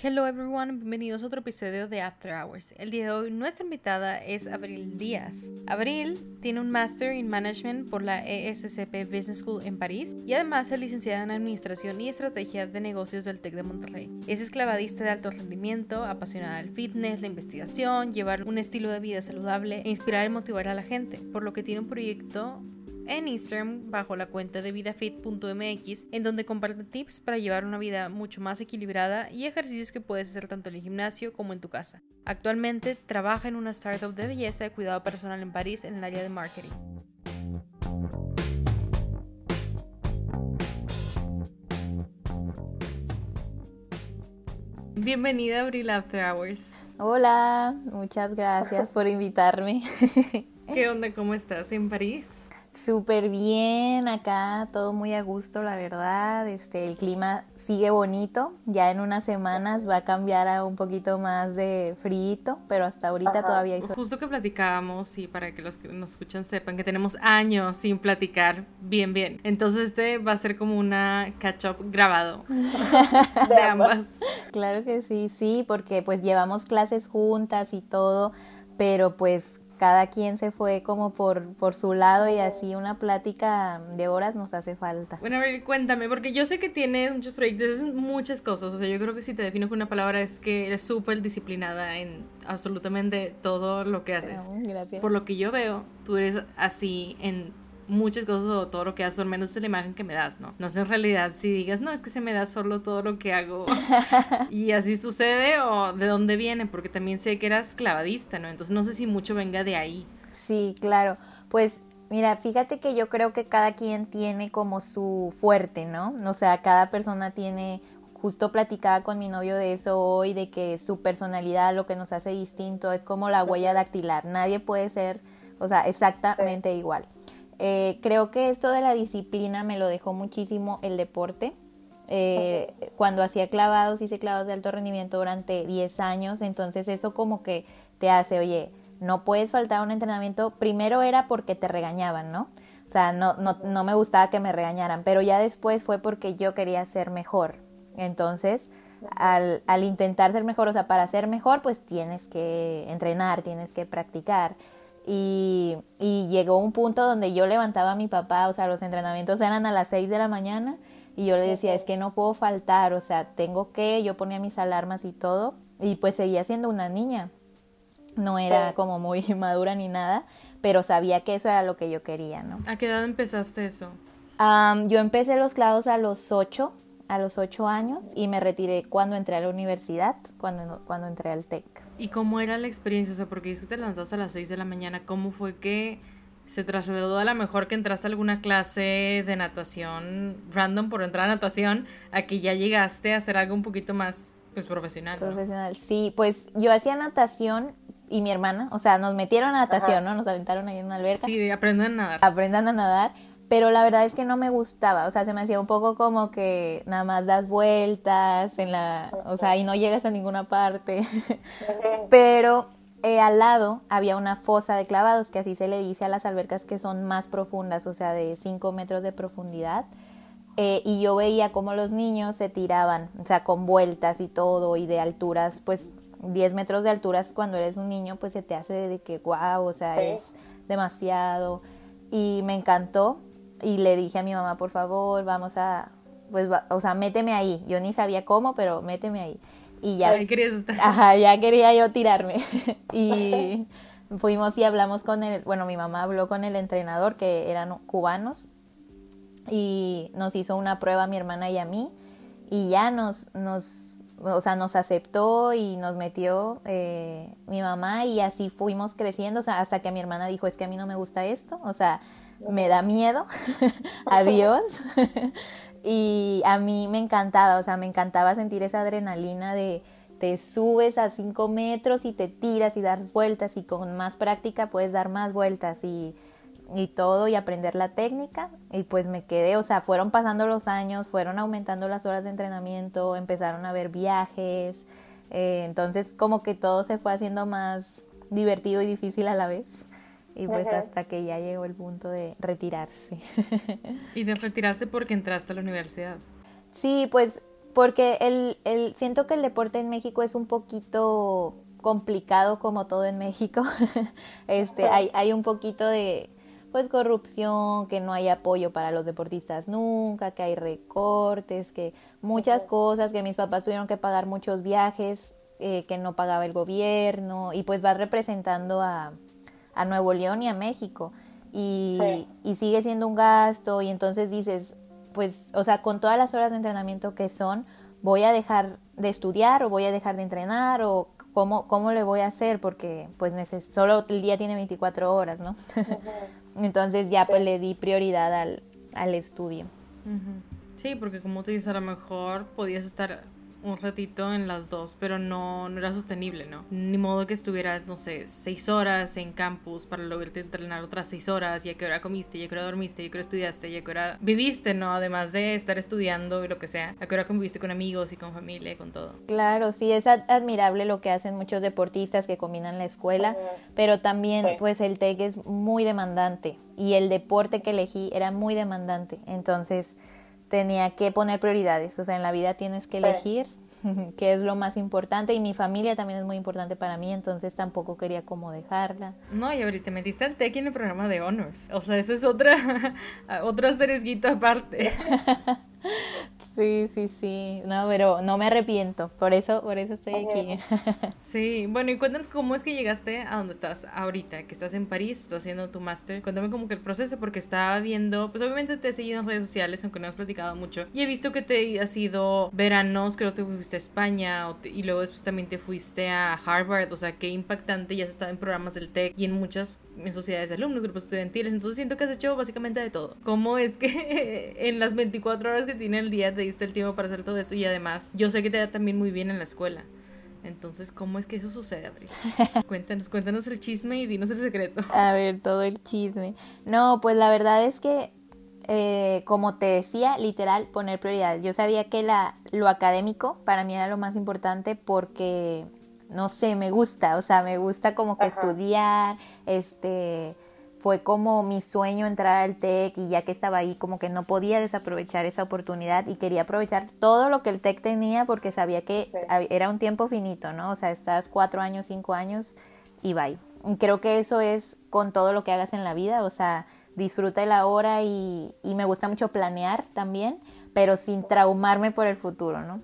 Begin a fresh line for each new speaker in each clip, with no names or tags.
Hello everyone, bienvenidos a otro episodio de After Hours. El día de hoy nuestra invitada es Abril Díaz. Abril tiene un Master in Management por la ESCP Business School en París y además es licenciada en Administración y Estrategia de Negocios del TEC de Monterrey. Es esclavadista de alto rendimiento, apasionada del fitness, la investigación, llevar un estilo de vida saludable e inspirar y motivar a la gente, por lo que tiene un proyecto en Instagram bajo la cuenta de vidafit.mx, en donde comparte tips para llevar una vida mucho más equilibrada y ejercicios que puedes hacer tanto en el gimnasio como en tu casa. Actualmente trabaja en una startup de belleza y cuidado personal en París en el área de marketing. Bienvenida a Abril After Hours.
Hola, muchas gracias por invitarme.
¿Qué onda? ¿Cómo estás en París?
Súper bien, acá todo muy a gusto, la verdad. Este, el clima sigue bonito. Ya en unas semanas va a cambiar a un poquito más de frío, pero hasta ahorita todavía hay
Justo que platicábamos y para que los que nos escuchan sepan que tenemos años sin platicar bien bien. Entonces este va a ser como una catch up grabado de ambas.
Claro que sí, sí, porque pues llevamos clases juntas y todo, pero pues cada quien se fue como por, por su lado y así una plática de horas nos hace falta.
Bueno, a ver, cuéntame, porque yo sé que tienes muchos proyectos, muchas cosas, o sea, yo creo que si te defino con una palabra es que eres súper disciplinada en absolutamente todo lo que haces.
Gracias.
Por lo que yo veo, tú eres así en muchas cosas o todo lo que haces, al menos es la imagen que me das, ¿no? No sé en realidad si digas, no, es que se me da solo todo lo que hago y así sucede o de dónde viene, porque también sé que eras clavadista, ¿no? Entonces no sé si mucho venga de ahí.
Sí, claro. Pues mira, fíjate que yo creo que cada quien tiene como su fuerte, ¿no? O sea, cada persona tiene justo platicaba con mi novio de eso hoy, de que su personalidad, lo que nos hace distinto, es como la huella dactilar. Nadie puede ser, o sea, exactamente igual. Eh, creo que esto de la disciplina me lo dejó muchísimo el deporte. Eh, cuando hacía clavados, hice clavados de alto rendimiento durante 10 años, entonces eso como que te hace, oye, no puedes faltar a un entrenamiento. Primero era porque te regañaban, ¿no? O sea, no, no, no me gustaba que me regañaran, pero ya después fue porque yo quería ser mejor. Entonces, al, al intentar ser mejor, o sea, para ser mejor, pues tienes que entrenar, tienes que practicar. Y, llegó un punto donde yo levantaba a mi papá, o sea, los entrenamientos eran a las 6 de la mañana y yo le decía, es que no puedo faltar, o sea, tengo que, yo ponía mis alarmas y todo y pues seguía siendo una niña. No era como muy madura ni nada, pero sabía que eso era lo que yo quería, ¿no?
¿A qué edad empezaste eso?
yo empecé los clavos a los 8, a los 8 años y me retiré cuando entré a la universidad, cuando, cuando entré al TEC.
¿Y cómo era la experiencia? O sea, porque dices que te levantaste a las 6 de la mañana, ¿cómo fue que se trasladó a lo mejor que entraste a alguna clase de natación random por entrar a natación a que ya llegaste a hacer algo un poquito más pues profesional.
Profesional, sí, pues yo hacía natación y mi hermana, o sea, nos metieron a natación, ¿no? Nos aventaron ahí en una alberca.
Sí, aprendan a nadar.
Aprendan a nadar, pero la verdad es que no me gustaba, o sea, se me hacía un poco como que nada más das vueltas en la, o sea, y no llegas a ninguna parte. pero eh, al lado había una fosa de clavados, que así se le dice a las albercas que son más profundas, o sea, de 5 metros de profundidad. Eh, y yo veía cómo los niños se tiraban, o sea, con vueltas y todo, y de alturas, pues 10 metros de alturas cuando eres un niño, pues se te hace de que, wow, o sea, es demasiado. Y me encantó y le dije a mi mamá, por favor, vamos a, pues, o sea, méteme ahí. Yo ni sabía cómo, pero méteme ahí. Y ya. Ajá, ya quería yo tirarme. y fuimos y hablamos con el, bueno, mi mamá habló con el entrenador, que eran cubanos, y nos hizo una prueba a mi hermana y a mí, y ya nos, nos, o sea, nos aceptó y nos metió eh, mi mamá, y así fuimos creciendo, o sea, hasta que mi hermana dijo, es que a mí no me gusta esto, o sea, me da miedo, adiós. y a mí me encantaba, o sea, me encantaba sentir esa adrenalina de te subes a cinco metros y te tiras y das vueltas y con más práctica puedes dar más vueltas y, y todo y aprender la técnica. Y pues me quedé, o sea, fueron pasando los años, fueron aumentando las horas de entrenamiento, empezaron a haber viajes, eh, entonces como que todo se fue haciendo más divertido y difícil a la vez y pues hasta que ya llegó el punto de retirarse.
¿Y te retiraste porque entraste a la universidad?
Sí, pues porque el, el, siento que el deporte en México es un poquito complicado como todo en México. este, hay, hay un poquito de pues corrupción, que no hay apoyo para los deportistas nunca, que hay recortes, que muchas cosas, que mis papás tuvieron que pagar muchos viajes eh, que no pagaba el gobierno y pues vas representando a, a Nuevo León y a México. Y, y sigue siendo un gasto y entonces dices, pues, o sea, con todas las horas de entrenamiento que son, voy a dejar de estudiar o voy a dejar de entrenar o cómo, cómo le voy a hacer porque pues solo el día tiene 24 horas, ¿no? Entonces ya pues le di prioridad al, al estudio.
Sí, porque como te dices, a lo mejor podías estar un ratito en las dos, pero no, no era sostenible, ¿no? Ni modo que estuvieras, no sé, seis horas en campus para luego entrenar otras seis horas, ya que hora comiste, ya que hora dormiste, ya que hora estudiaste, ya que hora viviste, ¿no? Además de estar estudiando y lo que sea, a qué hora conviviste con amigos y con familia y con todo.
Claro, sí, es admirable lo que hacen muchos deportistas que combinan la escuela, pero también pues el TEC es muy demandante y el deporte que elegí era muy demandante, entonces tenía que poner prioridades, o sea, en la vida tienes que elegir qué es lo más importante y mi familia también es muy importante para mí, entonces tampoco quería como dejarla.
No, y ahorita metiste al TEC en el programa de Honors, o sea, eso es otra, asterisquito aparte.
Sí, sí, sí. No, pero no me arrepiento. Por eso, por eso estoy aquí.
Sí, bueno, y cuéntanos cómo es que llegaste a donde estás ahorita, que estás en París, estás haciendo tu máster. Cuéntame como que el proceso, porque estaba viendo, pues obviamente te he seguido en redes sociales, aunque no hemos platicado mucho. Y he visto que te has ido veranos, creo que fuiste a España, y luego después también te fuiste a Harvard. O sea, qué impactante, ya has estado en programas del TEC y en muchas en sociedades de alumnos, grupos estudiantiles. Entonces siento que has hecho básicamente de todo. ¿Cómo es que en las 24 horas que tiene el día te diste el tiempo para hacer todo eso? Y además, yo sé que te da también muy bien en la escuela. Entonces, ¿cómo es que eso sucede, Abril? cuéntanos, cuéntanos el chisme y dinos el secreto.
A ver, todo el chisme. No, pues la verdad es que, eh, como te decía, literal, poner prioridades. Yo sabía que la, lo académico para mí era lo más importante porque no sé, me gusta, o sea, me gusta como que estudiar, este, fue como mi sueño entrar al TEC y ya que estaba ahí como que no podía desaprovechar esa oportunidad y quería aprovechar todo lo que el TEC tenía porque sabía que era un tiempo finito, ¿no? O sea, estás cuatro años, cinco años y bye. Y creo que eso es con todo lo que hagas en la vida, o sea, disfruta la hora y, y me gusta mucho planear también, pero sin traumarme por el futuro, ¿no?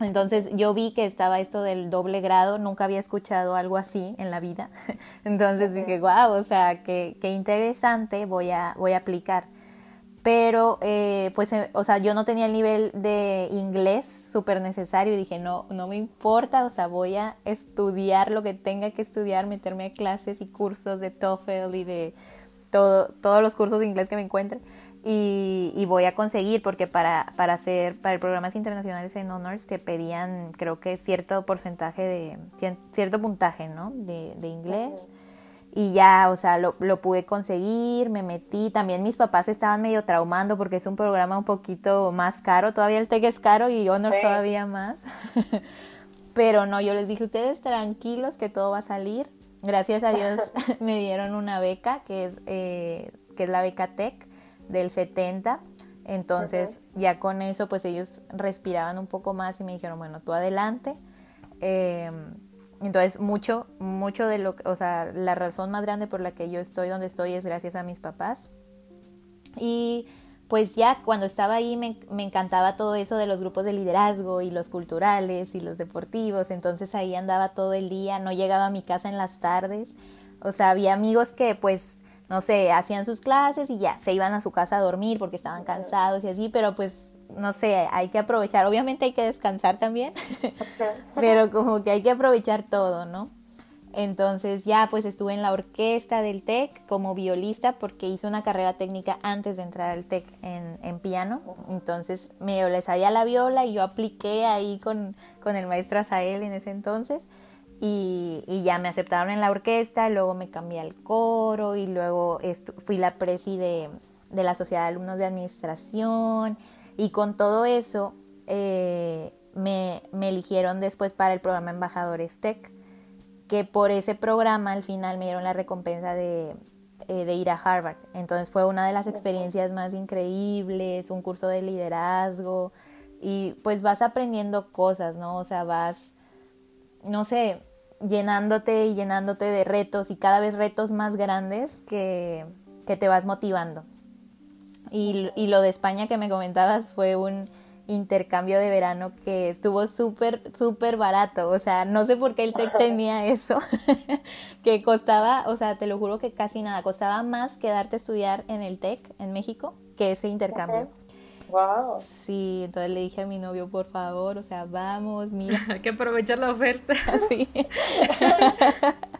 Entonces yo vi que estaba esto del doble grado, nunca había escuchado algo así en la vida. Entonces dije, wow, o sea, qué, qué interesante, voy a, voy a aplicar. Pero, eh, pues, eh, o sea, yo no tenía el nivel de inglés súper necesario y dije, no, no me importa, o sea, voy a estudiar lo que tenga que estudiar, meterme a clases y cursos de TOEFL y de todo, todos los cursos de inglés que me encuentre y, voy a conseguir porque para, para hacer para el programas internacionales en honors te pedían creo que cierto porcentaje de cierto puntaje no de, de inglés. Y ya o sea lo, lo, pude conseguir me metí. También mis papás estaban medio traumando porque es un programa un poquito más caro. Todavía el TEC es caro y honors todavía más. Pero no yo les dije ustedes tranquilos que todo va a salir gracias a Dios me dieron una beca que es eh, que es la beca TEC del 70. Entonces ya con eso pues ellos respiraban un poco más y me dijeron, bueno, tú adelante. Em, entonces mucho, mucho de lo que, o sea, la razón más grande por la que yo estoy donde estoy es gracias a mis papás. Y pues ya cuando estaba ahí me, me, encantaba todo eso de los grupos de liderazgo y los culturales y los deportivos, entonces ahí andaba todo el día, no llegaba a mi casa en las tardes, o sea, había amigos que pues no sé, hacían sus clases y ya, se iban a su casa a dormir porque estaban cansados y así, pero pues, no sé, hay que aprovechar, obviamente hay que descansar también, pero como que hay que aprovechar todo, ¿no? Entonces ya pues estuve en la orquesta del TEC como violista porque hice una carrera técnica antes de entrar al TEC en, en piano. Entonces me le sabía la viola y yo apliqué ahí con, con el maestro Azael en ese entonces y, ya me aceptaron en la orquesta, luego me cambié al coro y luego fui la presi de, la Sociedad de Alumnos de Administración y con todo eso eh, me, eligieron después para el programa Embajadores Tech, que por ese programa al final me dieron la recompensa de, eh, de ir a Harvard. Entonces fue una de las experiencias más increíbles, un curso de liderazgo, y pues vas aprendiendo cosas, ¿no? O sea, vas, no sé, llenándote y llenándote de retos y cada vez retos más grandes que, que te vas motivando. Y, y lo de España que me comentabas fue un intercambio de verano que estuvo súper, súper barato. O sea, no sé por qué el TEC tenía eso, que costaba, o sea, te lo juro que casi nada, costaba más quedarte a estudiar en el TEC en México que ese intercambio.
Wow.
Sí, entonces le dije a mi novio, por favor, o sea, vamos, mira.
Hay que aprovechar la oferta.
Sí.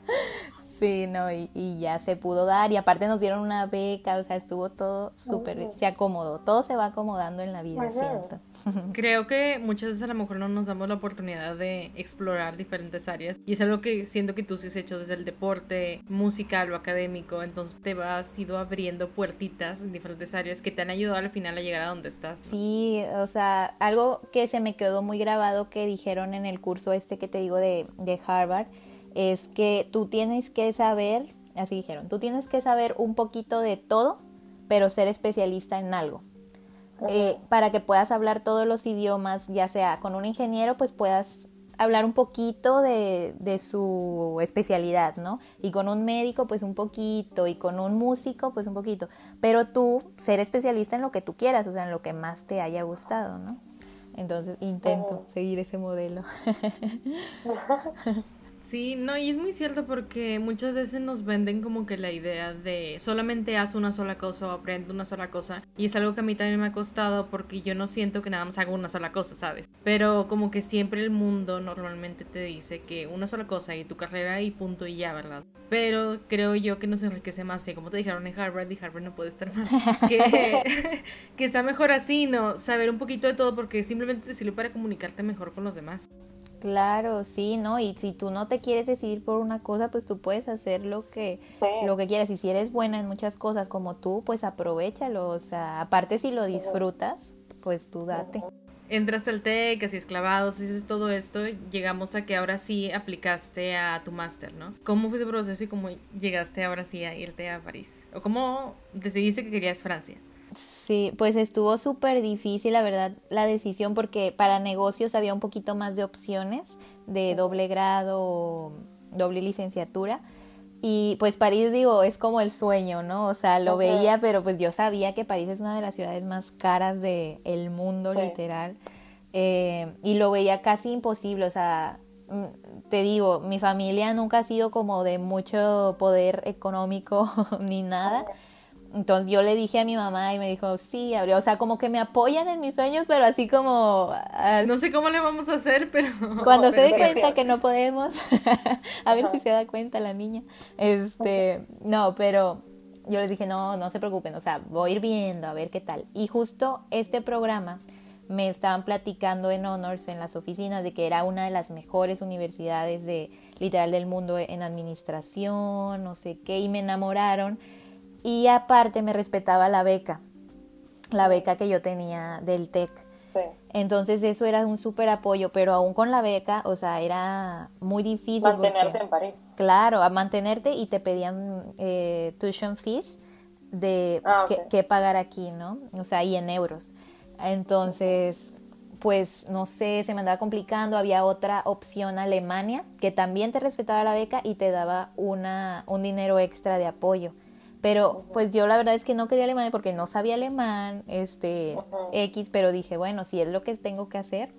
Sí, no, y, y, ya se pudo dar y aparte nos dieron una beca, o sea, estuvo todo súper, se acomodó, todo se va acomodando en la vida, siento.
Creo que muchas veces a lo mejor no nos damos la oportunidad de explorar diferentes áreas y es algo que siento que tú sí has hecho desde el deporte, musical o académico, entonces te vas ido abriendo puertitas en diferentes áreas que te han ayudado al final a llegar a donde estás.
Sí, o sea, algo que se me quedó muy grabado que dijeron en el curso este que te digo de, de Harvard, es que tú tienes que saber, así dijeron, tú tienes que saber un poquito de todo, pero ser especialista en algo. Eh, para que puedas hablar todos los idiomas, ya sea con un ingeniero, pues puedas hablar un poquito de, de, su especialidad, ¿no? Y con un médico, pues un poquito, y con un músico, pues un poquito. Pero tú ser especialista en lo que tú quieras, o sea, en lo que más te haya gustado, ¿no? Entonces intento seguir ese modelo.
Sí, no, y es muy cierto porque muchas veces nos venden como que la idea de solamente haz una sola cosa o aprende una sola cosa. Y es algo que a mí también me ha costado porque yo no siento que nada más hago una sola cosa, ¿sabes? Pero como que siempre el mundo normalmente te dice que una sola cosa y tu carrera y punto y ya, ¿verdad? Pero creo yo que nos enriquece más, y como te dijeron en Harvard, y Harvard no puede estar mal, que, que está mejor así, ¿no? Saber un poquito de todo porque simplemente te sirve para comunicarte mejor con los demás.
Claro, sí, ¿no? Y si tú no te quieres decidir por una cosa, pues tú puedes hacer lo que, sí. lo que quieras. Y si eres buena en muchas cosas como tú, pues aprovechalo. O sea, aparte si lo disfrutas, pues tú date.
Entraste al TEC, así esclavados, hiciste todo esto, llegamos a que ahora sí aplicaste a tu máster, ¿no? ¿Cómo fue ese proceso y cómo llegaste ahora sí a irte a París? ¿O cómo decidiste que querías Francia?
Sí, pues estuvo súper difícil, la verdad, la decisión, porque para negocios había un poquito más de opciones de doble grado, doble licenciatura. Y pues París, digo, es como el sueño, ¿no? O sea, lo okay. veía, pero pues yo sabía que París es una de las ciudades más caras del el mundo, sí. literal. Eh, y lo veía casi imposible, o sea, te digo, mi familia nunca ha sido como de mucho poder económico ni nada. Entonces yo le dije a mi mamá y me dijo, sí, Abril, o sea, como que me apoyan en mis sueños, pero así como...
Uh, no sé cómo le vamos a hacer, pero...
Cuando se dé cuenta sí. que no podemos, a ver Ajá. si se da cuenta la niña. Este, no, pero yo les dije, no, no se preocupen, o sea, voy a ir viendo, a ver qué tal. Y justo este programa me estaban platicando en Honors, en las oficinas, de que era una de las mejores universidades de literal del mundo en administración, no sé qué, y me enamoraron y aparte me respetaba la beca, la beca que yo tenía del TEC.
Sí.
Entonces eso era un súper apoyo, pero aún con la beca, o sea, era muy difícil.
Mantenerte porque, en París.
Claro, a mantenerte y te pedían eh, tuition fees de ah, okay. que, que, pagar aquí, ¿no? O sea, y en euros. Entonces, pues no sé, se me andaba complicando. Había otra opción, Alemania, que también te respetaba la beca y te daba una, un dinero extra de apoyo. Pero pues yo la verdad es que no quería Alemania porque no sabía alemán, este, uh -huh. X, pero dije, bueno, si es lo que tengo que hacer,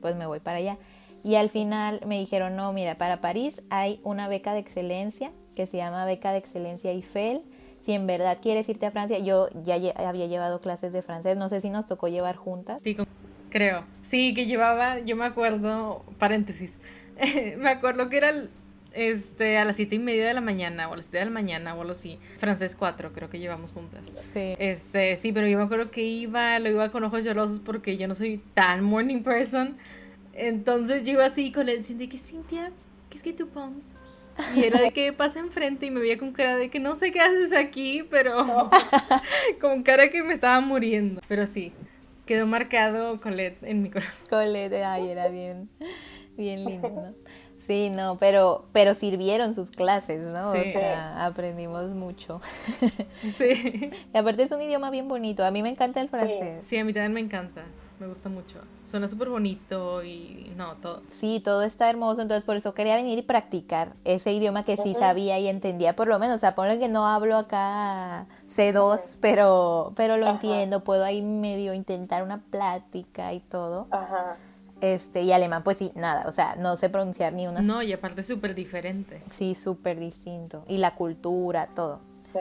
pues me voy para allá. Y al final me dijeron, no, mira, para París hay una beca de excelencia que se llama Beca de Excelencia Eiffel. Si en verdad quieres irte a Francia, yo ya había llevado clases de francés, no sé si nos tocó llevar juntas.
Sí, creo. Sí, que llevaba, yo me acuerdo, paréntesis, me acuerdo que era el, este, a las siete y media de la mañana o a las siete de la mañana o algo así. Francés 4 creo que llevamos juntas.
Sí.
Este, sí, pero yo me acuerdo que iba, lo iba con ojos llorosos porque yo no soy tan morning person. Entonces yo iba así con él, diciendo que Cintia, ¿qué es que tú pones? Y era de que pasa enfrente y me veía con cara de que no sé qué haces aquí, pero no. con cara que me estaba muriendo. Pero sí, quedó marcado Colette en mi corazón.
Colette, ay, era bien, bien lindo. Sí, no, pero, pero sirvieron sus clases, ¿no?
Sí.
O sea, aprendimos mucho.
Sí.
Y aparte es un idioma bien bonito. A mí me encanta el francés.
Sí, a mí también me encanta. me gusta mucho. Suena súper bonito y no, todo.
Sí, todo está hermoso, entonces por eso quería venir y practicar ese idioma que sí sabía y entendía por lo menos. O sea, ponle que no hablo acá C2, pero, pero lo entiendo, puedo ahí medio intentar una plática y todo.
Ajá.
Este, y alemán, pues sí, nada, o sea, no sé pronunciar ni una.
No, y aparte es súper diferente.
Sí, súper distinto. Y la cultura, todo.
Sí.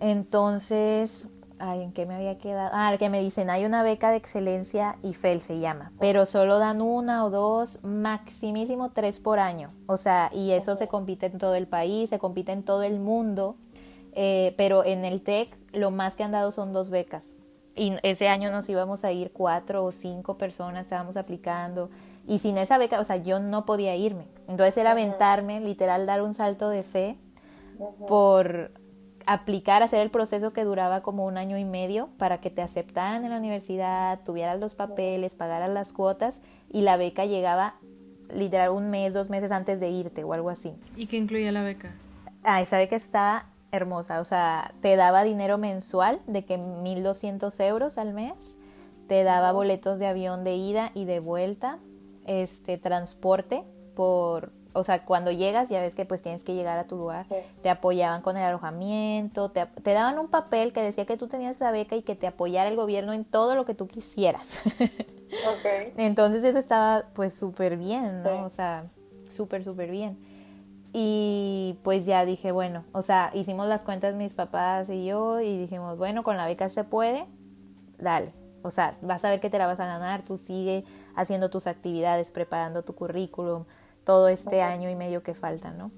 Entonces, ay, ¿en qué me había quedado? Ah, que me dicen, hay una beca de excelencia IFEL se llama, pero solo dan una o dos, maximísimo tres por año. O sea, y eso se compite en todo el país, se compite en todo el mundo, eh, pero en el TEC lo más que han dado son dos becas. Y ese año nos íbamos a ir cuatro o cinco personas, estábamos aplicando. Y sin esa beca, o sea, yo no podía irme. Entonces era aventarme, literal, dar un salto de fe por aplicar, hacer el proceso que duraba como un año y medio para que te aceptaran en la universidad, tuvieras los papeles, pagaras las cuotas y la beca llegaba literal un mes, dos meses antes de irte o algo así.
¿Y qué incluía la beca?
Ah, esa beca estaba hermosa, o sea, te daba dinero mensual de que 1.200 euros al mes, te daba boletos de avión de ida y de vuelta, este transporte por o sea, cuando llegas ya ves que pues tienes que llegar a tu lugar,
Sí.
te apoyaban con el alojamiento, te, te daban un papel que decía que tú tenías esa beca y que te apoyara el gobierno en todo lo que tú quisieras.
Ok.
Entonces eso estaba pues súper bien, ¿no?
Sí.
O sea, súper, súper bien. Y pues ya dije, bueno, o sea, hicimos las cuentas mis papás y yo y dijimos, bueno, con la beca se puede, dale. O sea, vas a ver que te la vas a ganar, tú sigue haciendo tus actividades, preparando tu currículum, todo este año y medio que falta, ¿no?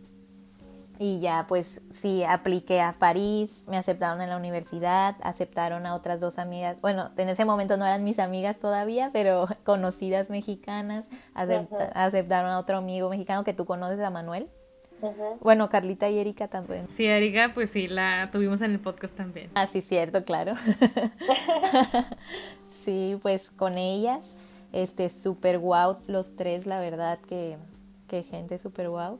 Y ya, pues sí, apliqué a París, me aceptaron en la universidad, aceptaron a otras dos amigas, bueno, en ese momento no eran mis amigas todavía, pero conocidas mexicanas, acepta- aceptaron a otro amigo mexicano que tú conoces, a Manuel. Bueno, Carlita y Erika también.
Sí, Erika, pues sí, la tuvimos en el podcast también.
Ah, sí, cierto, claro. sí, pues con ellas, este, súper guau, los tres, la verdad que, que gente súper guau.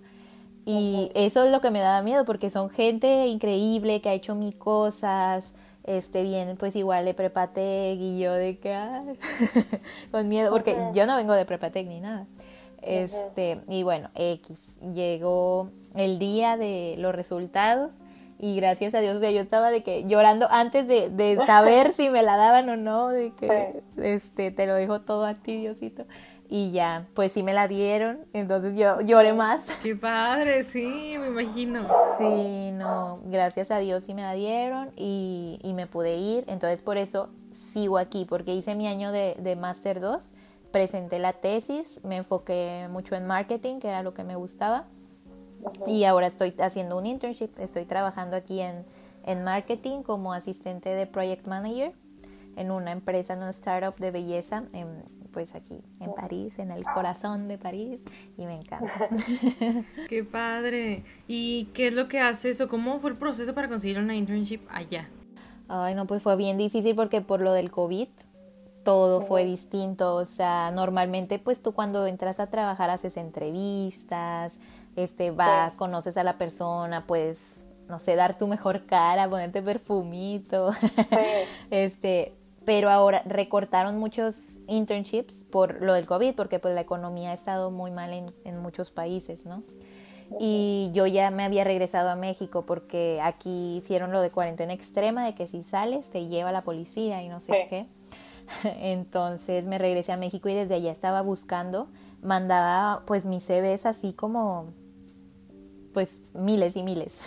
Y eso es lo que me daba miedo, porque son gente increíble que ha hecho mil cosas, este, vienen pues igual de Prepatec y yo de que, con miedo, porque yo no vengo de Prepatec ni nada. Este, y bueno, X, llegó el día de los resultados y gracias a Dios, o sea, yo estaba de que llorando antes de, de saber si me la daban o no, de que, este, te lo dejo todo a ti, Diosito. Y ya, pues sí me la dieron, entonces yo lloré más.
Qué padre, sí, me imagino.
Sí, no, gracias a Dios sí me la dieron y, y me pude ir. Entonces por eso sigo aquí, porque hice mi año de, de Master 2, presenté la tesis, me enfoqué mucho en marketing, que era lo que me gustaba. Y ahora estoy haciendo un internship, estoy trabajando aquí en, en marketing como asistente de project manager en una empresa, en una startup de belleza, en, pues aquí en París, en el corazón de París, y me encanta.
Qué padre. ¿Y qué es lo que haces o cómo fue el proceso para conseguir una internship allá?
Ay, no, pues fue bien difícil porque por lo del COVID todo fue distinto. O sea, normalmente pues tú cuando entras a trabajar haces entrevistas, este, vas, conoces a la persona, pues, no sé, dar tu mejor cara, ponerte perfumito. este, pero ahora recortaron muchos internships por lo del COVID, porque pues la economía ha estado muy mal en, en muchos países, ¿no? Y yo ya me había regresado a México porque aquí hicieron lo de cuarentena extrema, de que si sales te lleva la policía y no sé
Sí.
qué. Entonces me regresé a México y desde allá estaba buscando, mandaba pues mis CVs así como pues miles y miles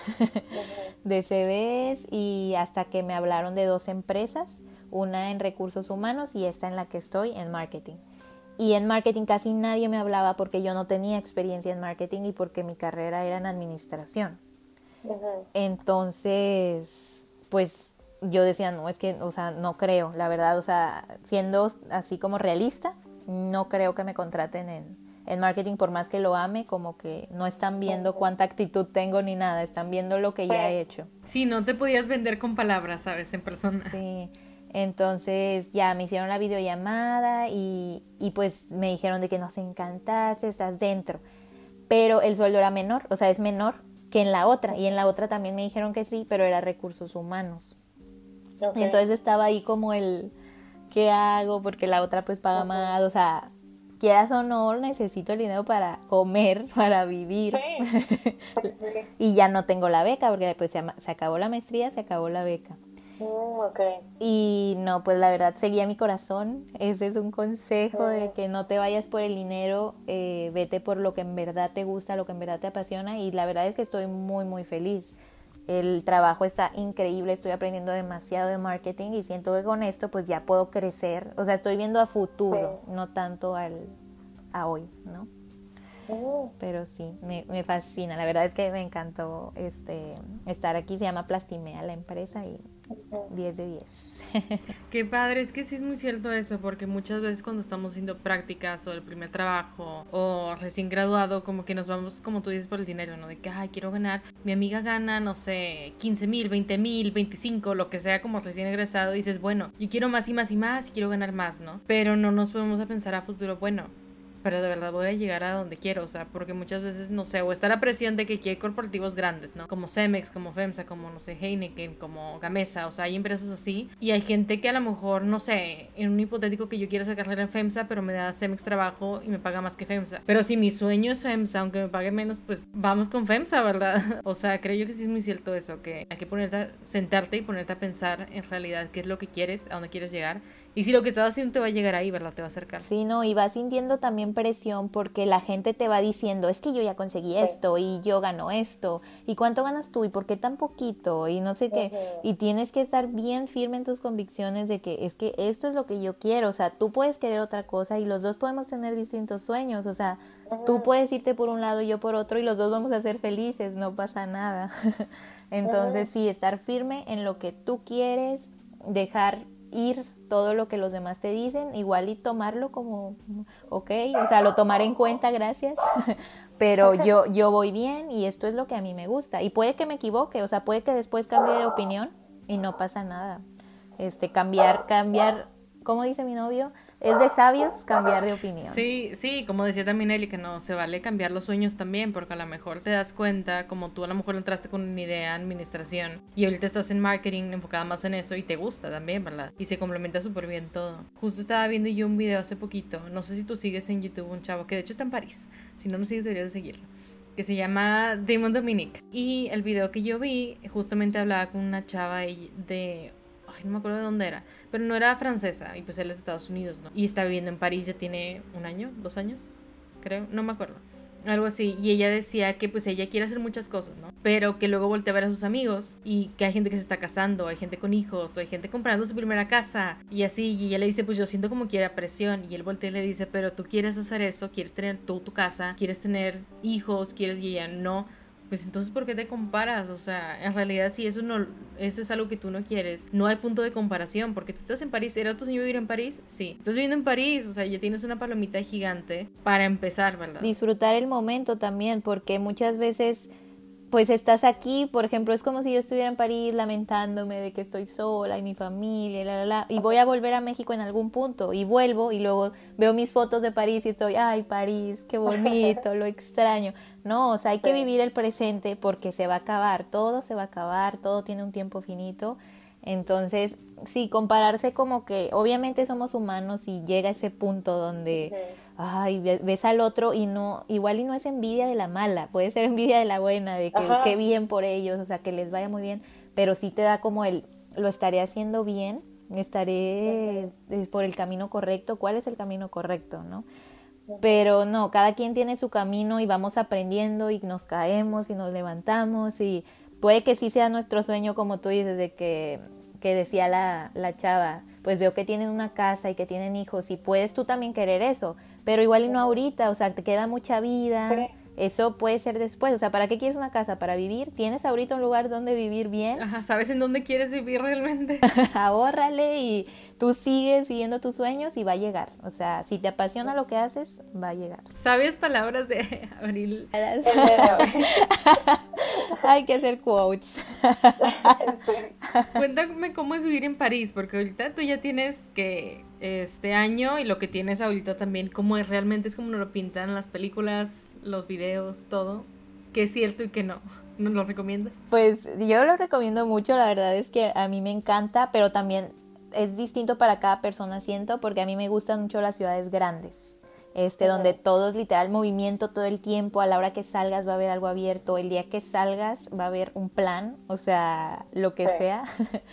de CVs y hasta que me hablaron de dos empresas, una en recursos humanos y esta en la que estoy en marketing. Y en marketing casi nadie me hablaba porque yo no tenía experiencia en marketing y porque mi carrera era en administración. Entonces, pues yo decía, no, es que, o sea, no creo, la verdad, o sea, siendo así como realista, no creo que me contraten en, en marketing por más que lo ame, como que no están viendo cuánta actitud tengo ni nada, están viendo lo que ya he hecho.
Sí, no te podías vender con palabras, ¿sabes? En persona.
Sí, entonces ya me hicieron la videollamada y, y pues me dijeron de que nos encantase, estás dentro. Pero el sueldo era menor, o sea, es menor que en la otra. Y en la otra también me dijeron que sí, pero era recursos humanos.
Ok.
Y entonces estaba ahí como el, ¿qué hago? Porque la otra pues paga más, o sea, quieras o no, necesito el dinero para comer, para vivir.
Sí. sí.
y ya no tengo la beca, porque pues se, se acabó la maestría, se acabó la beca.
Mm.
Y no, pues la verdad seguía mi corazón. Ese es un consejo de que no te vayas por el dinero, eh, vete por lo que en verdad te gusta, lo que en verdad te apasiona. Y la verdad es que estoy muy, muy feliz. El trabajo está increíble, estoy aprendiendo demasiado de marketing y siento que con esto pues ya puedo crecer. O sea, estoy viendo a futuro, no tanto al, a hoy, ¿no?
Mm,
Pero sí, me, me fascina. La verdad es que me encantó este estar aquí. Se llama Plastimea la empresa y 10 de 10.
Qué padre, es que sí es muy cierto eso, porque muchas veces cuando estamos haciendo prácticas o el primer trabajo o recién graduado, como que nos vamos, como tú dices, por el dinero, ¿no? De que, ay, quiero ganar, mi amiga gana, no sé, 15 mil, 20 mil, 25, lo que sea como recién egresado, y dices, bueno, yo quiero más y más y más y quiero ganar más, ¿no? Pero no nos podemos a pensar a futuro, bueno, pero de verdad voy a llegar a donde quiero, o sea, porque muchas veces, no sé, o está la presión de que aquí hay corporativos grandes, ¿no? Como Cemex, como FEMSA, como, no sé, Heineken, como Gamesa, o sea, hay empresas así, y hay gente que a lo mejor, no sé, en un hipotético que yo quiero hacer carrera en FEMSA, pero me da Cemex trabajo y me paga más que FEMSA. Pero si mi sueño es FEMSA, aunque me pague menos, pues vamos con FEMSA, ¿verdad? O sea, creo yo que sí es muy cierto eso, que hay que ponerte, a- sentarte y ponerte a pensar en realidad qué es lo que quieres, a dónde quieres llegar, y si lo que estás haciendo te va a llegar ahí, ¿verdad? Te va a acercar.
Sí, no, y vas sintiendo también presión porque la gente te va diciendo, es que yo ya conseguí esto y yo gano esto, y cuánto ganas tú y por qué tan poquito y no sé qué, y tienes que estar bien firme en tus convicciones de que es que esto es lo que yo quiero, o sea, tú puedes querer otra cosa y los dos podemos tener distintos sueños, o sea, tú puedes irte por un lado y yo por otro y los dos vamos a ser felices, no pasa nada. Entonces, sí, estar firme en lo que tú quieres, dejar ir todo lo que los demás te dicen, igual y tomarlo como, ok, o sea, lo tomaré en cuenta, gracias, pero yo, yo voy bien y esto es lo que a mí me gusta. Y puede que me equivoque, o sea, puede que después cambie de opinión y no pasa nada. Este, cambiar, cambiar, como dice mi novio, es de sabios cambiar de opinión.
Sí, sí, como decía también Eli, que no se vale cambiar los sueños también, porque a lo mejor te das cuenta, como tú a lo mejor entraste con una idea en administración y ahorita estás en marketing enfocada más en eso y te gusta también, ¿verdad? Y se complementa súper bien todo. Justo estaba viendo yo un video hace poquito, no sé si tú sigues en YouTube un chavo que de hecho está en París, si no no sigues deberías de seguirlo que se llama Damon Dominic. Y el video que yo vi justamente hablaba con una chava de... No me acuerdo de dónde era, pero no era francesa y pues él es de Estados Unidos, ¿no? Y está viviendo en París, ya tiene un año, dos años, creo, no me acuerdo. Algo así, y ella decía que pues ella quiere hacer muchas cosas, ¿no? Pero que luego voltea a ver a sus amigos y que hay gente que se está casando, hay gente con hijos, o hay gente comprando su primera casa y así, y ella le dice, pues yo siento como quiera presión, y él voltea y le dice, pero tú quieres hacer eso, quieres tener tú tu casa, quieres tener hijos, quieres, y ella no, pues entonces ¿por qué te comparas? O sea, en realidad si eso no eso es algo que tú no quieres, no hay punto de comparación, porque tú estás en París, ¿era tu sueño vivir en París? Sí. Estás viviendo en París, o sea, ya tienes una palomita gigante para empezar, ¿verdad?
disfrutar el momento también, porque muchas veces pues estás aquí, por ejemplo, es como si yo estuviera en París lamentándome de que estoy sola y mi familia, y la, la, la, y voy a volver a México en algún punto y vuelvo y luego veo mis fotos de París y estoy, ay, París, qué bonito, lo extraño. No, o sea, hay que vivir el presente porque se va a acabar, todo se va a acabar, todo tiene un tiempo finito. Entonces, sí, compararse como que obviamente somos humanos y llega ese punto donde ay, ve- ves al otro y no, igual y no es envidia de la mala, puede ser envidia de la buena, de que bien por ellos, o sea, que les vaya muy bien, pero sí te da como el, lo estaré haciendo bien, estaré eh, por el camino correcto, ¿cuál es el camino correcto, no? Pero no, cada quien tiene su camino y vamos aprendiendo y nos caemos y nos levantamos y puede que sí sea nuestro sueño, como tú dices, de que, que decía la, la chava, pues veo que tienen una casa y que tienen hijos y puedes tú también querer eso, pero igual y no ahorita, o sea, te queda mucha vida. Eso puede ser después, o sea, ¿para qué quieres una casa? ¿Para vivir? ¿Tienes ahorita un lugar donde vivir bien?
Ajá, ¿sabes en dónde quieres vivir realmente?
ahórrale y tú sigues siguiendo tus sueños y va a llegar. O sea, si te apasiona lo que haces, va a llegar.
¿Sabes palabras de Abril?
Hay que hacer quotes.
Sí.
Cuéntame cómo es vivir en París, porque ahorita tú ya tienes que este año y lo que tienes ahorita también, cómo es realmente, es como nos lo pintan las películas, los videos, todo. Que es cierto y que no. ¿Nos lo recomiendas?
Pues yo lo recomiendo mucho, la verdad es que a mí me encanta, pero también es distinto para cada persona, siento, porque a mí me gustan mucho las ciudades grandes. Este, donde todo es literal movimiento todo el tiempo, a la hora que salgas va a haber algo abierto, el día que salgas va a haber un plan, o sea, lo que
Sí.
sea.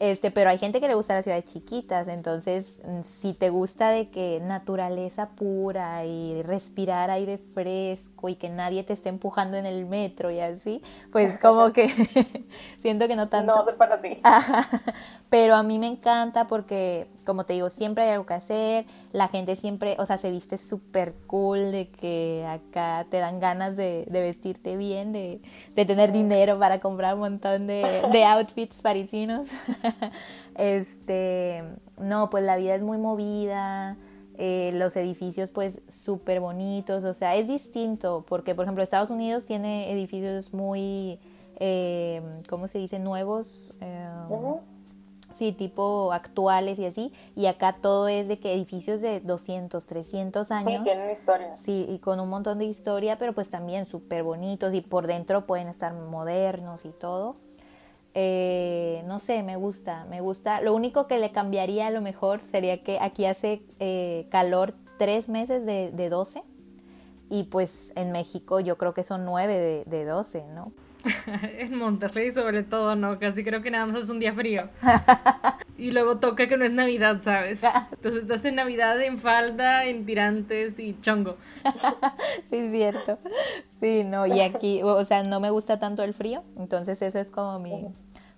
Este, pero hay gente que le gusta las ciudades chiquitas, entonces mm, si te gusta de que naturaleza pura y respirar aire fresco y que nadie te esté empujando en el metro y así, pues como que siento que no tanto.
No va a ser para ti.
Ajá. Pero a mí me encanta porque, como te digo, siempre hay algo que hacer. La gente siempre, o sea, se viste súper cool de que acá te dan ganas de, de vestirte bien, de, tener dinero para comprar un montón de, outfits parisinos. este, no, pues la vida es muy movida. eh, los edificios pues súper bonitos, o sea, es distinto porque por ejemplo Estados Unidos tiene edificios muy, eh, ¿cómo se dice? Nuevos, eh. Sí, tipo actuales y así. Y acá todo es de que edificios de 200, 300
Sí,
años.
tienen historia.
Sí, y con un montón de historia, pero pues también súper bonitos y por dentro pueden estar modernos y todo. Eh, no sé, me gusta, me gusta. Lo único que le cambiaría a lo mejor sería que aquí hace eh, calor tres meses de, de 12 y pues en México yo creo que son nueve de, de 12, ¿no?
en Monterrey sobre todo, ¿no? Casi creo que nada más es un día frío. y luego toca que no es Navidad, ¿sabes? Entonces estás en Navidad en falda, en tirantes y chongo.
Sí, es cierto. Sí, no, y aquí, o sea, no me gusta tanto el frío, entonces eso es como mi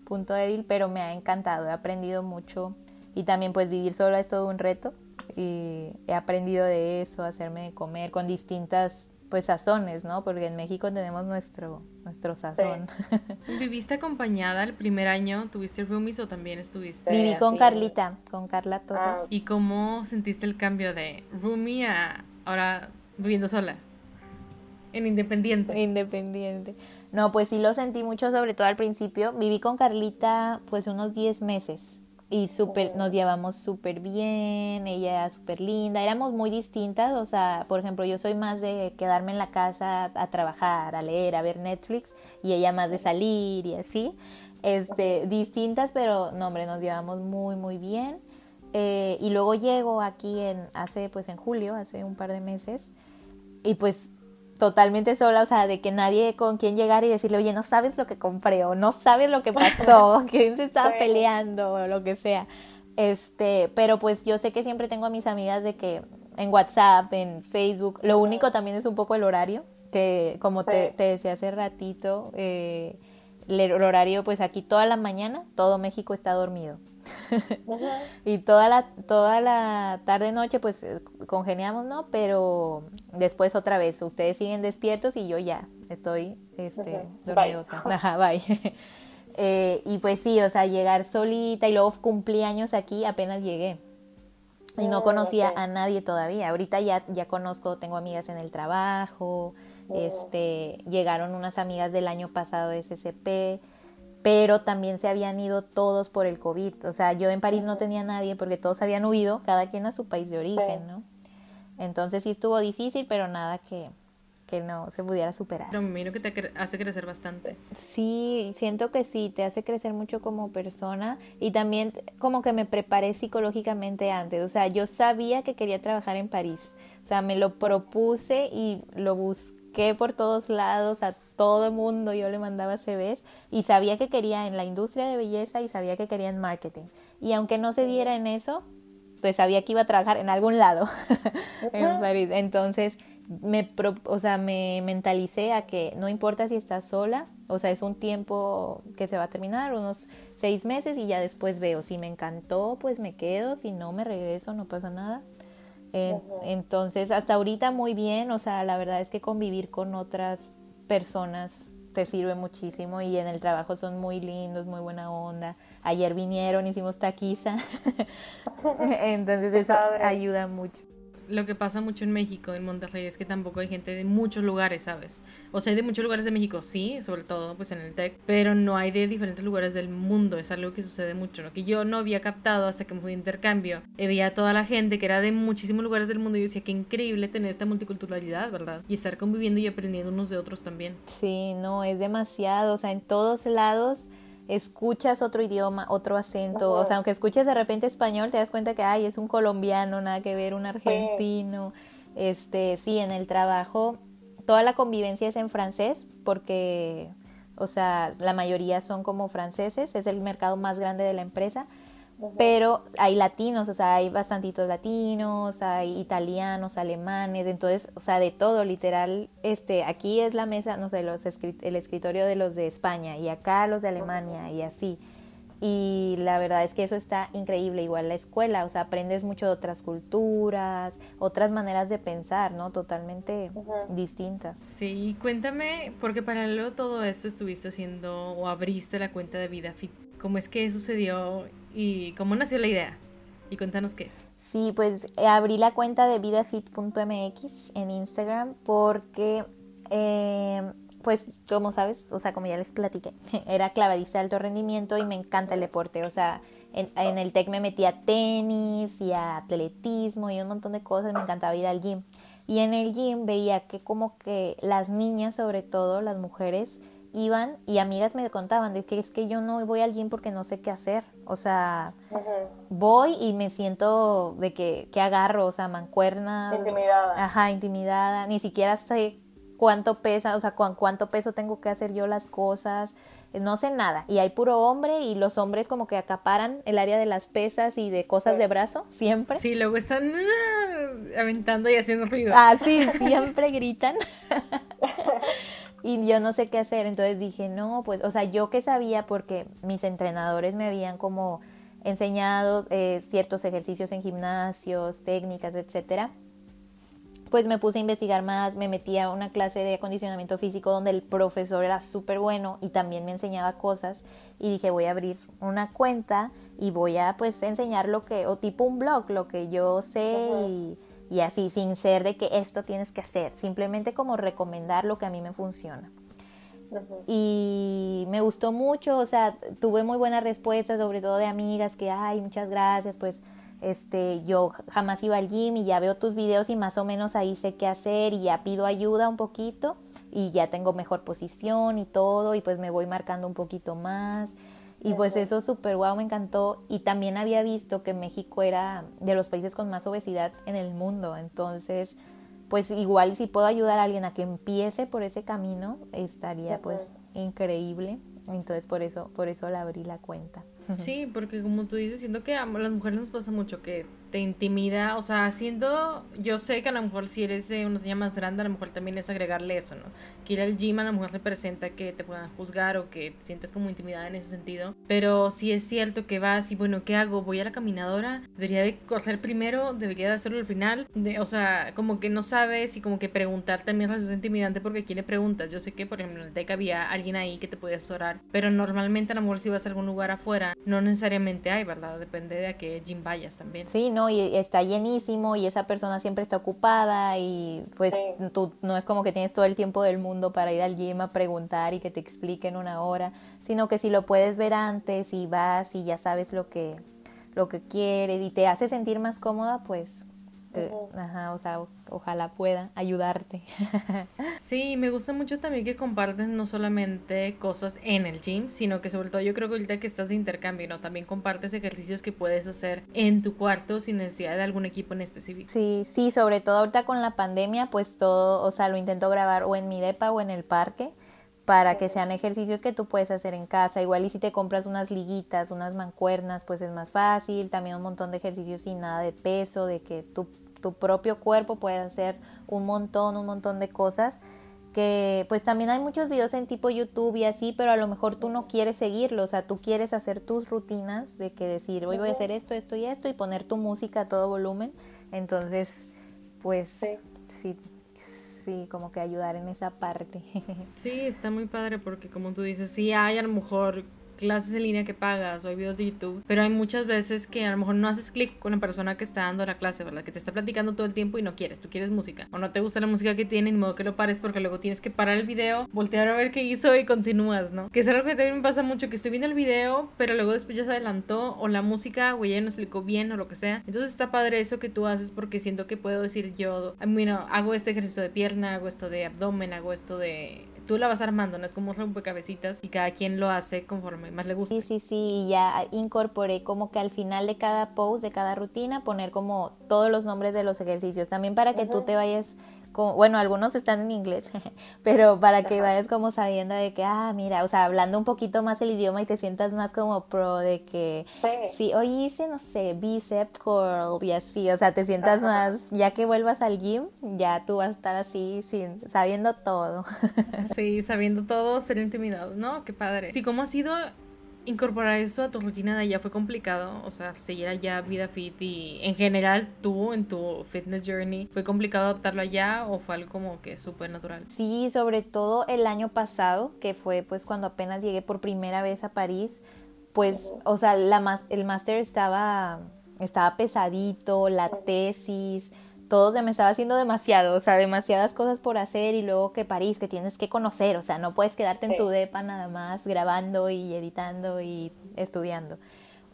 punto débil, pero me ha encantado, he aprendido mucho y también pues vivir sola es todo un reto y he aprendido de eso, hacerme de comer con distintas pues sazones, ¿no? Porque en México tenemos nuestro nuestro sazón.
¿Viviste acompañada el primer año? ¿Tuviste roomies o también estuviste?
Sí.
Viví con
así.
Carlita, con Carla Torres.
Ah,
¿Y cómo sentiste el cambio de roomie a ahora viviendo sola? En independiente.
Independiente. No, pues sí lo sentí mucho, sobre todo al principio. Viví con Carlita pues unos 10 meses y súper, nos llevamos súper bien, ella era súper linda, éramos muy distintas, o sea, por ejemplo, yo soy más de quedarme en la casa a trabajar, a leer, a ver Netflix y ella más de salir y así, este, distintas, pero no, hombre, nos llevamos muy, muy bien. Eh, y luego llego aquí en, hace, pues en julio, hace un par de meses, y pues totalmente sola, o sea, de que nadie con quien llegar y decirle, oye, no sabes lo que compré o no sabes lo que pasó, quién se estaba
Sí.
peleando o lo que sea. Este, pero pues yo sé que siempre tengo a mis amigas de que en WhatsApp, en Facebook, lo único también es un poco el horario, que como te, te decía hace ratito, eh, el horario, pues aquí toda la mañana, todo México está dormido. Y toda la, toda la tarde noche pues eh, congeniamos, ¿no? Pero después otra vez, ustedes siguen despiertos y yo ya estoy este, dormido.
Bye.
Ajá, bye. Eh, y pues sí, o sea, llegar solita y luego cumplí años aquí, apenas llegué. Y no
Mm,
conocía a nadie todavía. Ahorita ya, ya conozco, tengo amigas en el trabajo,
Mm.
este, llegaron unas amigas del año pasado de SCP, pero también se habían ido todos por el COVID. O sea, yo en París no tenía nadie porque todos habían huido, cada quien a su país de origen,
Sí.
¿no? Entonces sí estuvo difícil, pero nada que, que no se pudiera superar.
Pero me imagino que te cre- hace crecer bastante.
Sí, siento que sí, te hace crecer mucho como persona y también como que me preparé psicológicamente antes, o sea, yo sabía que quería trabajar en París, o sea, me lo propuse y lo busqué por todos lados, a todo el mundo yo le mandaba CVs y sabía que quería en la industria de belleza y sabía que quería en marketing. Y aunque no se diera en eso, pues sabía que iba a trabajar en algún lado en París. Entonces, me, pro- o sea, me mentalicé a que no importa si estás sola, o sea, es un tiempo que se va a terminar, unos seis meses y ya después veo. Si me encantó, pues me quedo, si no me regreso, no pasa nada. En- Entonces, hasta ahorita muy bien, o sea, la verdad es que convivir con otras personas te sirve muchísimo y en el trabajo son muy lindos, muy buena onda. Ayer vinieron, hicimos taquiza. Entonces eso ayuda mucho.
Lo que pasa mucho en México, en Monterrey, es que tampoco hay gente de muchos lugares, ¿sabes? O sea, hay de muchos lugares de México, sí, sobre todo pues en el TEC, pero no hay de diferentes lugares del mundo, es algo que sucede mucho, ¿no? Que yo no había captado hasta que me fui de intercambio. Y veía a toda la gente que era de muchísimos lugares del mundo y yo decía, qué increíble tener esta multiculturalidad, ¿verdad? Y estar conviviendo y aprendiendo unos de otros también.
Sí, no, es demasiado, o sea, en todos lados escuchas otro idioma, otro acento, o sea, aunque escuches de repente español, te das cuenta que, ay, es un colombiano, nada que ver, un argentino, este, sí, en el trabajo, toda la convivencia es en francés, porque, o sea, la mayoría son como franceses, es el mercado más grande de la empresa, pero hay latinos, o sea, hay bastantitos latinos, hay italianos, alemanes, entonces, o sea, de todo, literal, este, aquí es la mesa, no sé, los el escritorio de los de España y acá los de Alemania y así. Y la verdad es que eso está increíble, igual la escuela, o sea, aprendes mucho de otras culturas, otras maneras de pensar, ¿no? Totalmente distintas.
Sí, cuéntame, porque paralelo todo esto estuviste haciendo o abriste la cuenta de Vida Fit. ¿Cómo es que sucedió y cómo nació la idea. Y cuéntanos qué es.
Sí, pues eh, abrí la cuenta de vidafit.mx en Instagram porque, eh, pues como sabes, o sea, como ya les platiqué, era clavadista de alto rendimiento y me encanta el deporte. O sea, en, el TEC me metí a tenis y a atletismo y un montón de cosas, me encantaba ir al gym. Y en el gym veía que como que las niñas, sobre todo las mujeres, iban y amigas me contaban de que es que yo no voy al gym porque no sé qué hacer. O sea, voy y me siento de que, que agarro, o sea, mancuerna.
Intimidada.
Ajá, intimidada. Ni siquiera sé cuánto pesa, o sea, cuánto peso tengo que hacer yo las cosas. No sé nada. Y hay puro hombre y los hombres como que acaparan el área de las pesas y de cosas de brazo, siempre.
Sí, luego están ah, aventando y haciendo ruido.
Ah, sí, siempre gritan. Y yo no sé qué hacer, entonces dije, no, pues, o sea, yo que sabía porque mis entrenadores me habían como enseñado eh, ciertos ejercicios en gimnasios, técnicas, etcétera, pues me puse a investigar más, me metí a una clase de acondicionamiento físico donde el profesor era súper bueno y también me enseñaba cosas y dije voy a abrir una cuenta y voy a pues enseñar lo que, o tipo un blog, lo que yo sé y y así, sin ser de que esto tienes que hacer, simplemente como recomendar lo que a mí me funciona. Y me gustó mucho, o sea, tuve muy buenas respuestas, sobre todo de amigas que, ay, muchas gracias, pues este, yo jamás iba al gym y ya veo tus videos y más o menos ahí sé qué hacer y ya pido ayuda un poquito y ya tengo mejor posición y todo y pues me voy marcando un poquito más y pues eso súper guau, me encantó. Y también había visto que México era de los países con más obesidad en el mundo. Entonces, pues igual si puedo ayudar a alguien a que empiece por ese camino, estaría pues increíble. Entonces por eso, por eso le abrí la cuenta.
Sí, porque como tú dices, siento que a las mujeres nos pasa mucho que te intimida, o sea, siendo, yo sé que a lo mejor si eres de una niña más grande, a lo mejor también es agregarle eso, ¿no? Que ir al gym a la mujer presenta que te puedan juzgar o que te sientes como intimidada en ese sentido, pero si es cierto que vas y bueno, ¿qué hago? ¿Voy a la caminadora? ¿Debería de correr primero? ¿Debería de hacerlo al final? De, o sea, como que no sabes y como que preguntar también es intimidante porque aquí le preguntas, yo sé que por ejemplo en TEC había alguien ahí que te podía asesorar, pero normalmente a lo mejor si vas a algún lugar afuera, no necesariamente hay, ¿verdad? Depende de a qué gym vayas también.
Sí, no, y está llenísimo y esa persona siempre está ocupada y pues tú no es como que tienes todo el tiempo del mundo para ir al gym a preguntar y que te expliquen una hora, sino que si lo puedes ver antes y vas y ya sabes lo que lo que quieres y te hace sentir más cómoda, pues ajá, o sea, ojalá pueda ayudarte.
sí, me gusta mucho también que comparten no solamente cosas en el gym, sino que sobre todo yo creo que ahorita que estás de intercambio, ¿no? También compartes ejercicios que puedes hacer en tu cuarto sin necesidad de algún equipo en específico.
Sí, sí, sobre todo ahorita con la pandemia, pues todo, o sea, lo intento grabar o en mi depa o en el parque para que sean ejercicios que tú puedes hacer en casa. Igual y si te compras unas liguitas, unas mancuernas, pues es más fácil. También un montón de ejercicios sin nada de peso, de que tú tu propio cuerpo puede hacer un montón, un montón de cosas. Que pues también hay muchos videos en tipo YouTube y así, pero a lo mejor tú no quieres seguirlo, o sea, tú quieres hacer tus rutinas de que decir, hoy voy a hacer esto, esto y esto y poner tu música a todo volumen, entonces pues sí, sí, como que ayudar en esa parte.
Sí, está muy padre porque como tú dices, sí hay a lo mejor clases en línea que pagas o hay videos de YouTube, pero hay muchas veces que a lo mejor no haces clic con la persona que está dando la clase, ¿verdad? Que te está platicando todo el tiempo y no quieres, tú quieres música o no te gusta la música que tiene, ni modo que lo pares porque luego tienes que parar el video, voltear a ver qué hizo y continúas, ¿no? Que es algo que también me pasa mucho, que estoy viendo el video, pero luego después ya se adelantó o la música o ya no explicó bien o lo que sea. Entonces está padre eso que tú haces porque siento que puedo decir yo, bueno, hago este ejercicio de pierna, hago esto de abdomen, hago esto de tú la vas armando, no es como un rompecabecitas y cada quien lo hace conforme más le gusta.
Sí, sí, sí, y ya incorporé como que al final de cada post, de cada rutina, poner como todos los nombres de los ejercicios, también para que tú te vayas como, bueno, algunos están en inglés, pero para que vayas como sabiendo de que, ah, mira, o sea, hablando un poquito más el idioma y te sientas más como pro de que, sí, hoy hice, no sé, bicep curl y así, o sea, te sientas más, ya que vuelvas al gym, ya tú vas a estar así, sin, sabiendo todo.
sí, sabiendo todo, ser intimidado, ¿no? Qué padre. Sí, ¿cómo ha sido incorporar eso a tu rutina de allá fue complicado, o sea, seguir allá vida fit y en general tú en tu fitness journey, ¿fue complicado adaptarlo allá o fue algo como que súper natural?
Sí, sobre todo el año pasado, que fue pues cuando apenas llegué por primera vez a París, pues, o sea, la, el máster estaba, estaba pesadito, la tesis, todo se me estaba haciendo demasiado, o sea, demasiadas cosas por hacer y luego que París, que tienes que conocer, o sea, no puedes quedarte en tu depa nada más grabando y editando y estudiando.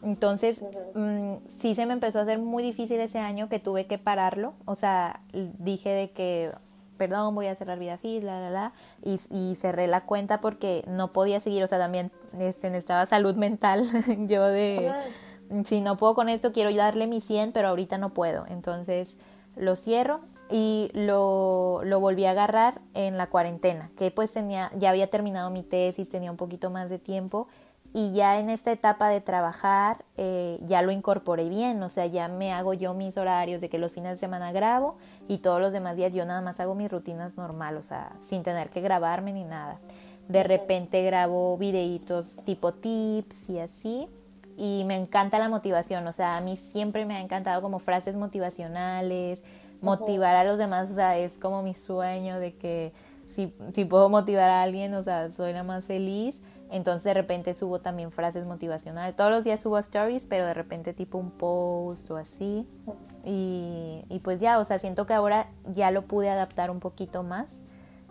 Entonces, mm, sí se me empezó a hacer muy difícil ese año que tuve que pararlo, o sea, dije de que, perdón, voy a cerrar Vida Fit, la, la, la, y, y cerré la cuenta porque no podía seguir, o sea, también este, necesitaba salud mental, yo de, si no puedo con esto, quiero darle mi 100, pero ahorita no puedo, entonces lo cierro y lo, lo, volví a agarrar en la cuarentena, que pues tenía, ya había terminado mi tesis, tenía un poquito más de tiempo y ya en esta etapa de trabajar eh, ya lo incorporé bien, o sea, ya me hago yo mis horarios de que los fines de semana grabo y todos los demás días yo nada más hago mis rutinas normal, o sea, sin tener que grabarme ni nada. De repente grabo videitos tipo tips y así y me encanta la motivación, o sea, a mí siempre me ha encantado como frases motivacionales, motivar a los demás, o sea, es como mi sueño de que si, si puedo motivar a alguien, o sea, soy la más feliz. Entonces de repente subo también frases motivacionales. Todos los días subo stories, pero de repente tipo un post o así. Y, y pues ya, o sea, siento que ahora ya lo pude adaptar un poquito más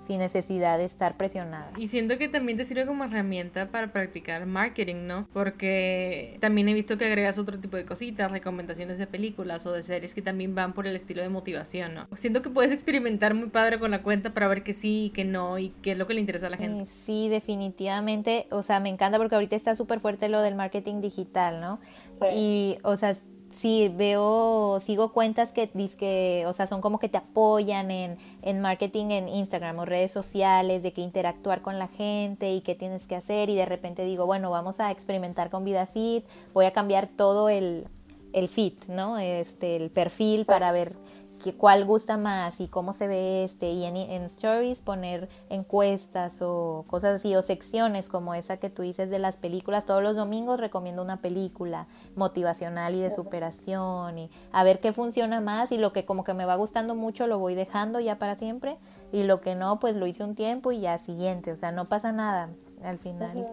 sin necesidad de estar presionada.
Y siento que también te sirve como herramienta para practicar marketing, ¿no? Porque también he visto que agregas otro tipo de cositas, recomendaciones de películas o de series que también van por el estilo de motivación, ¿no? Siento que puedes experimentar muy padre con la cuenta para ver que sí y que no y qué es lo que le interesa a la gente.
Sí, definitivamente, o sea, me encanta porque ahorita está súper fuerte lo del marketing digital, ¿no? Sí. Y, o sea, sí veo, sigo cuentas que, que, o sea, son como que te apoyan en, en marketing en Instagram o redes sociales, de que interactuar con la gente y qué tienes que hacer y de repente digo, bueno, vamos a experimentar con Vida Fit, voy a cambiar todo el, el fit, ¿no? Este, el perfil para ver que cuál gusta más y cómo se ve este y en, en, stories poner encuestas o cosas así o secciones como esa que tú dices de las películas todos los domingos recomiendo una película motivacional y de superación y a ver qué funciona más y lo que como que me va gustando mucho lo voy dejando ya para siempre y lo que no pues lo hice un tiempo y ya siguiente o sea no pasa nada al final.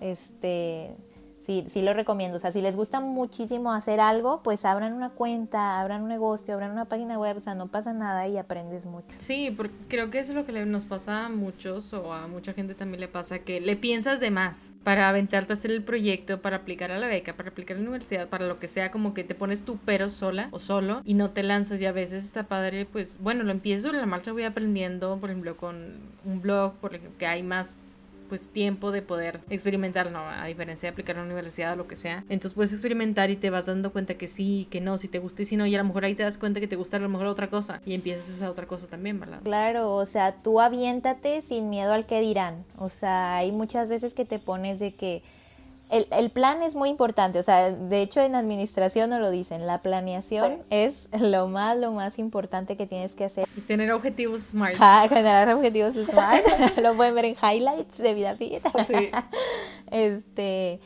Este sí, sí lo recomiendo. O sea, si les gusta muchísimo hacer algo, pues abran una cuenta, abran un negocio, abran una página web, o sea, no pasa nada y aprendes mucho.
Sí, porque creo que eso es lo que nos pasa a muchos o a mucha gente también le pasa, que le piensas de más para aventarte a hacer el proyecto, para aplicar a la beca, para aplicar a la universidad, para lo que sea, como que te pones tu pero sola o solo y no te lanzas y a veces está padre, pues bueno, lo empiezo, en la marcha voy aprendiendo, por ejemplo, con un blog, porque hay más pues tiempo de poder experimentar, ¿no? A diferencia de aplicar a la universidad o lo que sea. Entonces puedes experimentar y te vas dando cuenta que sí, que no, si te gusta y si no, y a lo mejor ahí te das cuenta que te gusta a lo mejor otra cosa y empiezas esa otra cosa también, ¿verdad?
Claro, o sea, tú aviéntate sin miedo al que dirán. O sea, hay muchas veces que te pones de que el, el, plan es muy importante, o sea, de hecho en administración no lo dicen, la planeación es lo más, lo más importante que tienes que hacer.
Y tener objetivos smart.
Generar objetivos smart, lo pueden ver en highlights de vida fit. Sí. este,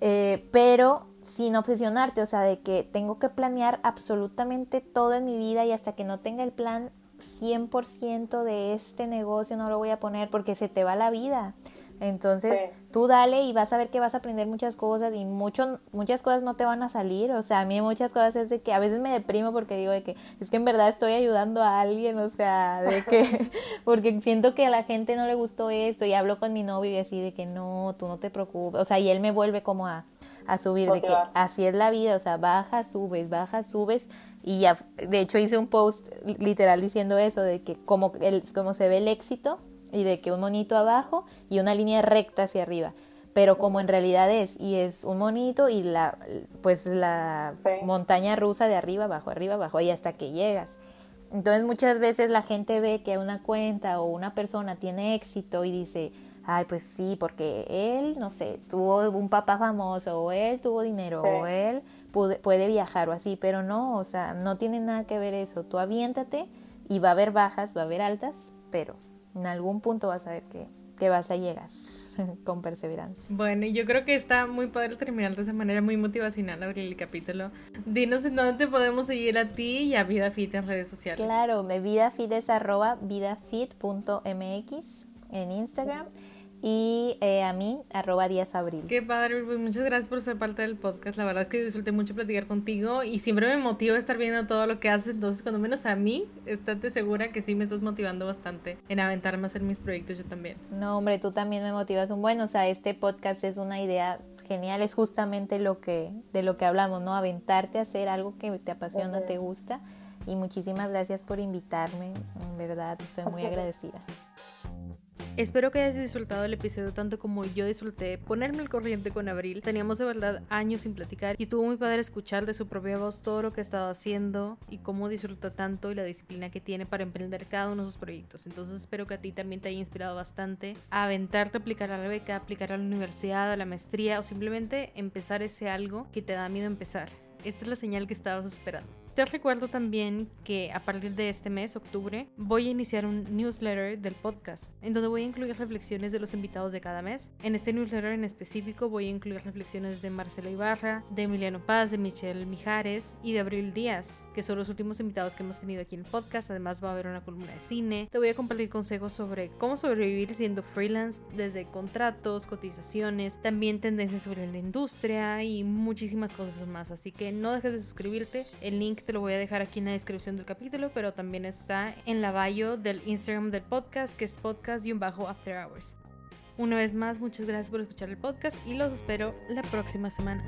eh, pero sin obsesionarte, o sea, de que tengo que planear absolutamente todo en mi vida y hasta que no tenga el plan 100% de este negocio no lo voy a poner porque se te va la vida. Entonces, tú dale y vas a ver que vas a aprender muchas cosas y mucho, muchas cosas no te van a salir. O sea, a mí muchas cosas es de que a veces me deprimo porque digo de que es que en verdad estoy ayudando a alguien, o sea, de que, porque siento que a la gente no le gustó esto y hablo con mi novio y así de que no, tú no te preocupes. O sea, y él me vuelve como a, a subir, de que así es la vida, o sea, baja, subes, baja, subes. Y ya, de hecho hice un post literal diciendo eso, de que como, el, como se ve el éxito, y de que un monito abajo y una línea recta hacia arriba. Pero como en realidad es, y es un monito y la, pues la
Sí.
montaña rusa de arriba, abajo, arriba, abajo, y hasta que llegas. Entonces muchas veces la gente ve que una cuenta o una persona tiene éxito y dice, ay, pues sí, porque él, no sé, tuvo un papá famoso, o él tuvo dinero,
Sí.
o él pude- puede viajar o así, pero no, o sea, no tiene nada que ver eso. Tú aviéntate y va a haber bajas, va a haber altas, pero en algún punto vas a ver que, que vas a llegar con perseverancia.
Bueno, yo creo que está muy padre terminar de esa manera muy motivacional abrir el capítulo. Dinos en dónde te podemos seguir a ti y a Vida Fit en redes sociales.
Claro, me vidafit es arroba vidafit.mx en Instagram y eh, a mí arroba díaz abril.
Qué padre, pues muchas gracias por ser parte del podcast. La verdad es que disfruté mucho platicar contigo y siempre me motiva estar viendo todo lo que haces. Entonces, cuando menos a mí, estate segura que sí me estás motivando bastante en aventarme a hacer mis proyectos yo también.
No, hombre, tú también me motivas un buen, o sea, este podcast es una idea genial, es justamente lo que de lo que hablamos, ¿no? Aventarte a hacer algo que te apasiona, te gusta. Y muchísimas gracias por invitarme, en verdad, estoy muy agradecida.
Espero que hayas disfrutado el episodio tanto como yo disfruté ponerme al corriente con Abril. Teníamos de verdad años sin platicar y estuvo muy padre escuchar de su propia voz todo lo que ha estado haciendo y cómo disfruta tanto y la disciplina que tiene para emprender cada uno de sus proyectos. Entonces espero que a ti también te haya inspirado bastante a aventarte a aplicar a la beca, aplicar a la universidad, a la maestría o simplemente empezar ese algo que te da miedo empezar. Esta es la señal que estabas esperando. Te recuerdo también que a partir de este mes, octubre, voy a iniciar un newsletter del podcast, en donde voy a incluir reflexiones de los invitados de cada mes. En este newsletter en específico voy a incluir reflexiones de Marcela Ibarra, de Emiliano Paz, de Michelle Mijares y de Abril Díaz, que son los últimos invitados que hemos tenido aquí en el podcast. Además va a haber una columna de cine. Te voy a compartir consejos sobre cómo sobrevivir siendo freelance, desde contratos, cotizaciones, también tendencias sobre la industria y muchísimas cosas más. Así que no dejes de suscribirte. El link te lo voy a dejar aquí en la descripción del capítulo, pero también está en la bio del Instagram del podcast, que es podcast y un bajo after hours. Una vez más, muchas gracias por escuchar el podcast y los espero la próxima semana.